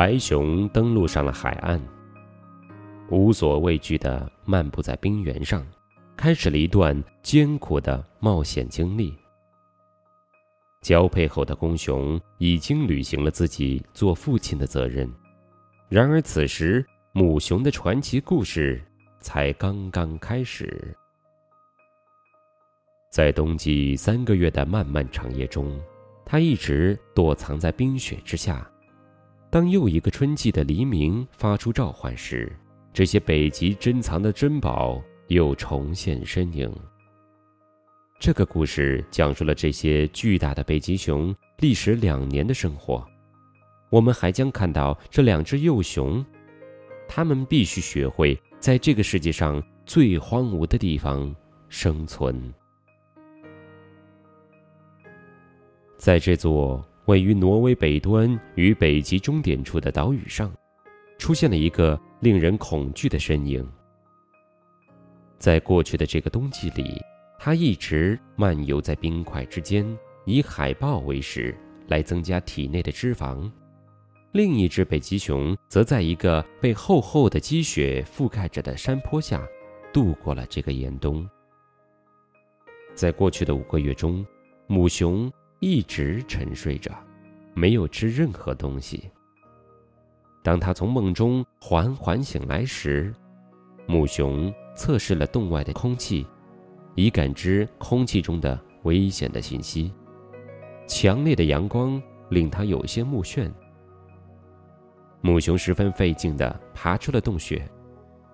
白熊登陆上了海岸，无所畏惧地漫步在冰原上，开始了一段艰苦的冒险经历。交配后的公熊已经履行了自己做父亲的责任，然而此时母熊的传奇故事才刚刚开始。在冬季三个月的漫漫长夜中，它一直躲藏在冰雪之下。当又一个春季的黎明发出召唤时，这些北极珍藏的珍宝又重现身影。这个故事讲述了这些巨大的北极熊历时两年的生活。我们还将看到这两只幼熊，它们必须学会在这个世界上最荒芜的地方生存。在这座位于挪威北端与北极终点处的岛屿上，出现了一个令人恐惧的身影。在过去的这个冬季里。它一直漫游在冰块之间，以海豹为食，来增加体内的脂肪。另一只北极熊则在一个被厚厚的积雪覆盖着的山坡下，度过了这个严冬。在过去的五个月中，母熊一直沉睡着，没有吃任何东西。当他从梦中缓缓醒来时，母熊测试了洞外的空气。以感知空气中的危险的信息。强烈的阳光令他有些目眩。母熊十分费劲地爬出了洞穴，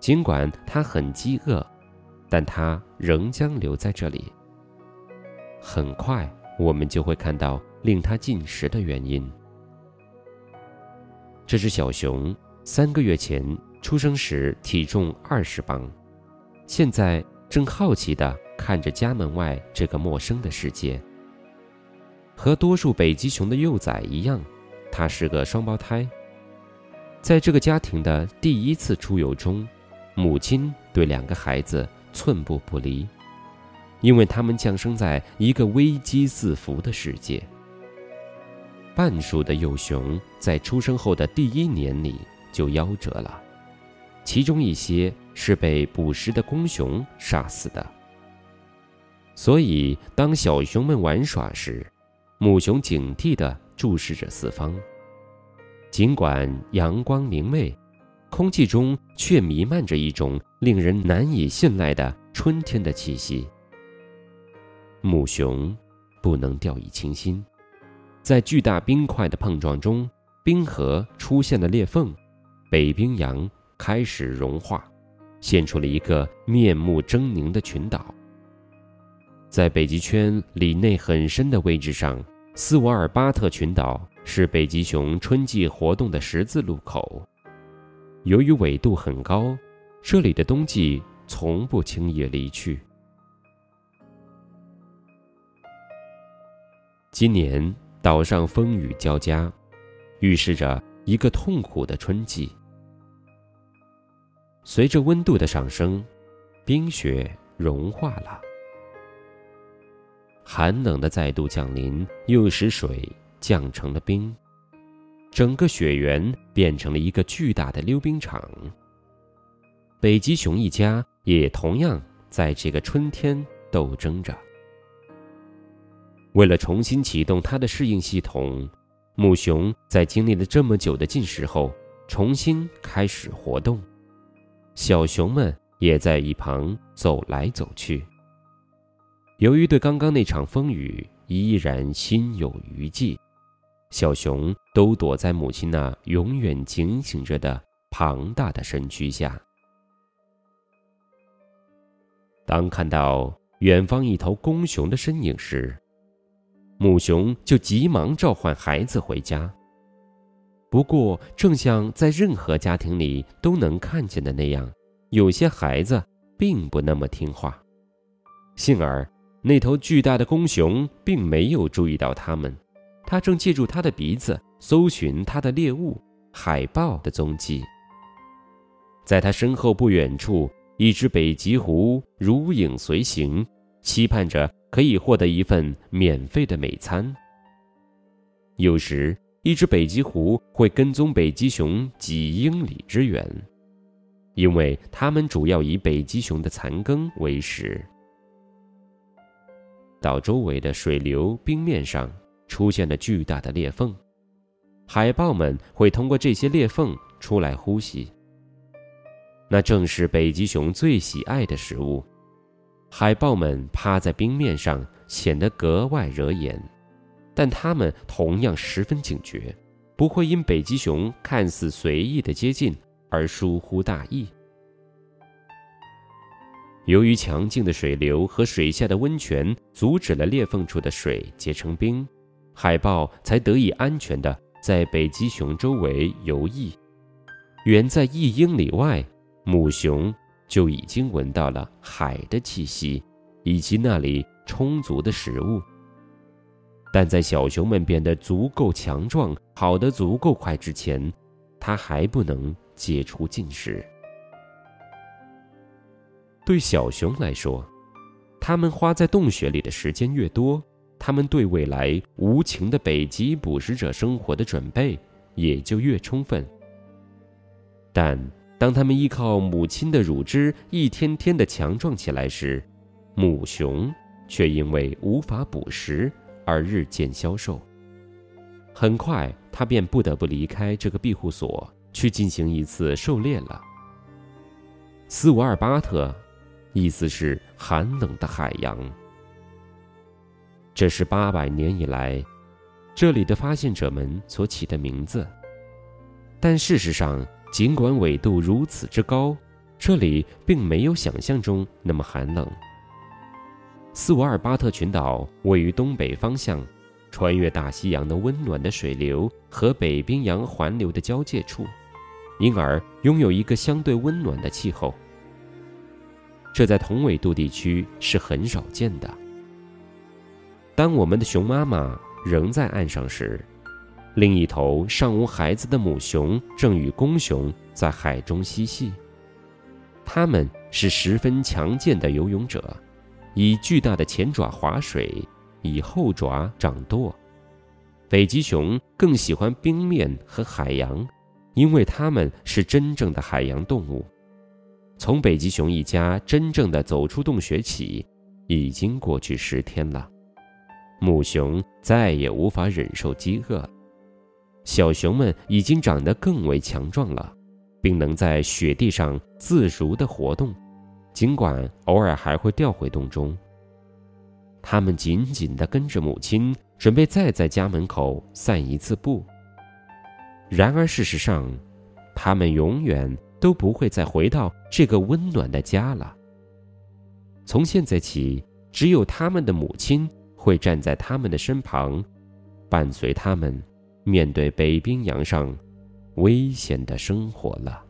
尽管它很饥饿，但它仍将留在这里。很快，我们就会看到令它进食的原因。这只小熊三个月前出生时体重二十磅，现在正好奇地。看着家门外这个陌生的世界，和多数北极熊的幼崽一样，它是个双胞胎。在这个家庭的第一次出游中，母亲对两个孩子寸步不离，因为他们降生在一个危机四伏的世界。半数的幼熊在出生后的第一年里就夭折了，其中一些是被捕食的公熊杀死的。所以，当小熊们玩耍时，母熊警惕地注视着四方。尽管阳光明媚，空气中却弥漫着一种令人难以信赖的春天的气息。母熊不能掉以轻心，在巨大冰块的碰撞中，冰河出现了裂缝，北冰洋开始融化，现出了一个面目狰狞的群岛。在北极圈里内很深的位置上，斯瓦尔巴特群岛是北极熊春季活动的十字路口。由于纬度很高，这里的冬季从不轻易离去。今年岛上风雨交加，预示着一个痛苦的春季。随着温度的上升，冰雪融化了。寒冷的再度降临，又使水降成了冰，整个雪原变成了一个巨大的溜冰场。北极熊一家也同样在这个春天斗争着。为了重新启动它的适应系统，母熊在经历了这么久的进食后，重新开始活动。小熊们也在一旁走来走去。由于对刚刚那场风雨依然心有余悸，小熊都躲在母亲那永远警醒着的庞大的身躯下。当看到远方一头公熊的身影时，母熊就急忙召唤孩子回家。不过，正像在任何家庭里都能看见的那样，有些孩子并不那么听话，幸而。那头巨大的公熊并没有注意到他们，它正借助它的鼻子搜寻它的猎物——海豹的踪迹。在它身后不远处，一只北极狐如影随形，期盼着可以获得一份免费的美餐。有时，一只北极狐会跟踪北极熊几英里之远，因为它们主要以北极熊的残羹为食。岛周围的水流冰面上出现了巨大的裂缝，海豹们会通过这些裂缝出来呼吸。那正是北极熊最喜爱的食物。海豹们趴在冰面上，显得格外惹眼，但它们同样十分警觉，不会因北极熊看似随意的接近而疏忽大意。由于强劲的水流和水下的温泉阻止了裂缝处的水结成冰，海豹才得以安全地在北极熊周围游弋。远在一英里外，母熊。就已经闻到了海的气息，以及那里充足的食物。但在小熊们变得足够强壮、跑得足够快之前，它还不能解除进食。对小熊来说，它们花在洞穴里的时间越多，它们对未来无情的北极捕食者生活的准备也就越充分。但。当他们依靠母亲的乳汁一天天的强壮起来时，母熊却因为无法捕食而日渐消瘦。很快，它便不得不离开这个庇护所，去进行一次狩猎了。斯瓦尔巴特，意思是寒冷的海洋。这是八百年以来，这里的发现者们所起的名字，但事实上。尽管纬度如此之高，这里并没有想象中那么寒冷。斯瓦尔巴特群岛位于东北方向，穿越大西洋的温暖的水流和北冰洋环流的交界处，因而拥有一个相对温暖的气候。这在同纬度地区是很少见的。当我们的熊妈妈仍在岸上时，另一头尚无孩子的母熊正与公熊在海中嬉戏。它们是十分强健的游泳者，以巨大的前爪划水，以后爪掌舵。北极熊更喜欢冰面和海洋，因为它们是真正的海洋动物。从北极熊一家真正的走出洞穴起，已经过去十天了。母熊再也无法忍受饥饿。小熊们已经长得更为强壮了，并能在雪地上自如地活动，尽管偶尔还会掉回洞中。它们紧紧地跟着母亲，准备再在家门口散一次步。然而，事实上，它们永远都不会再回到这个温暖的家了。从现在起，只有他们的母亲会站在他们的身旁，伴随他们。面对北冰洋上危险的生活了。